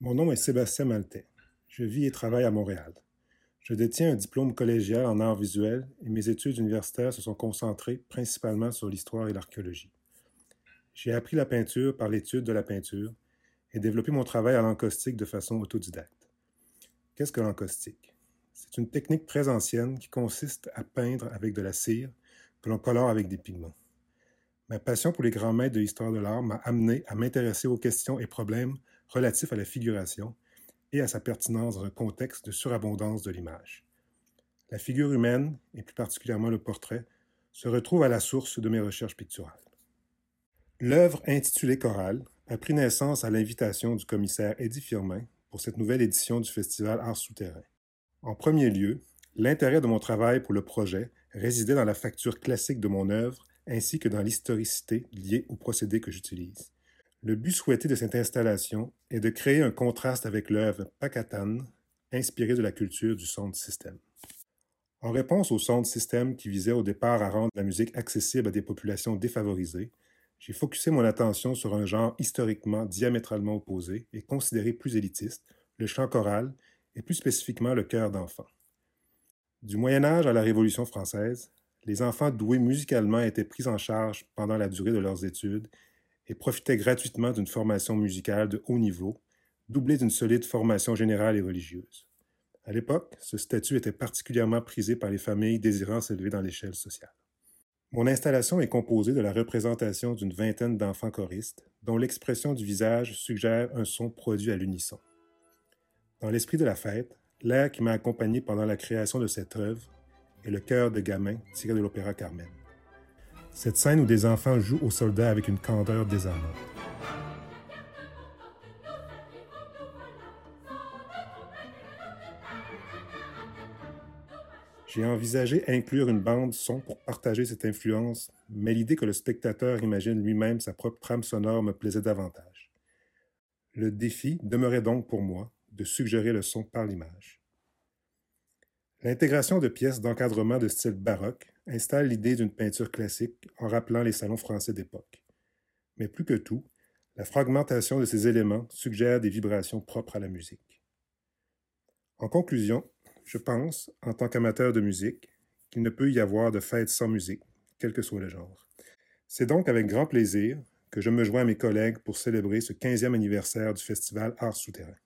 Mon nom est Sébastien Maltais. Je vis et travaille à Montréal. Je détiens un diplôme collégial en arts visuels et mes études universitaires se sont concentrées principalement sur l'histoire et l'archéologie. J'ai appris la peinture par l'étude de la peinture et développé mon travail à l'encaustique de façon autodidacte. Qu'est-ce que l'encaustique? C'est une technique très ancienne qui consiste à peindre avec de la cire que l'on colore avec des pigments. Ma passion pour les grands maîtres de l'histoire de l'art m'a amené à m'intéresser aux questions et problèmes relatif à la figuration et à sa pertinence dans un contexte de surabondance de l'image. La figure humaine, et plus particulièrement le portrait, se retrouve à la source de mes recherches picturales. L'œuvre intitulée Chorale a pris naissance à l'invitation du commissaire Eddie Firmin pour cette nouvelle édition du festival Art souterrain. En premier lieu, l'intérêt de mon travail pour le projet résidait dans la facture classique de mon œuvre ainsi que dans l'historicité liée au procédé que j'utilise. Le but souhaité de cette installation est de créer un contraste avec l'œuvre Pakatan, inspirée de la culture du sound system. En réponse au sound system qui visait au départ à rendre la musique accessible à des populations défavorisées, j'ai focusé mon attention sur un genre historiquement diamétralement opposé et considéré plus élitiste, le chant choral et plus spécifiquement le chœur d'enfant. Du Moyen Âge à la Révolution française, les enfants doués musicalement étaient pris en charge pendant la durée de leurs études et profitait gratuitement d'une formation musicale de haut niveau, doublée d'une solide formation générale et religieuse. À l'époque, ce statut était particulièrement prisé par les familles désirant s'élever dans l'échelle sociale. Mon installation est composée de la représentation d'une vingtaine d'enfants choristes, dont l'expression du visage suggère un son produit à l'unisson. Dans l'esprit de la fête, l'air qui m'a accompagné pendant la création de cette œuvre est le chœur de gamin tiré de l'opéra Carmen. Cette scène où des enfants jouent aux soldats avec une candeur désarmante. J'ai envisagé inclure une bande son pour partager cette influence, mais l'idée que le spectateur imagine lui-même sa propre trame sonore me plaisait davantage. Le défi demeurait donc pour moi de suggérer le son par l'image. L'intégration de pièces d'encadrement de style baroque installe l'idée d'une peinture classique en rappelant les salons français d'époque. Mais plus que tout, la fragmentation de ces éléments suggère des vibrations propres à la musique. En conclusion, je pense, en tant qu'amateur de musique, qu'il ne peut y avoir de fête sans musique, quel que soit le genre. C'est donc avec grand plaisir que je me joins à mes collègues pour célébrer ce 15e anniversaire du festival Art souterrain.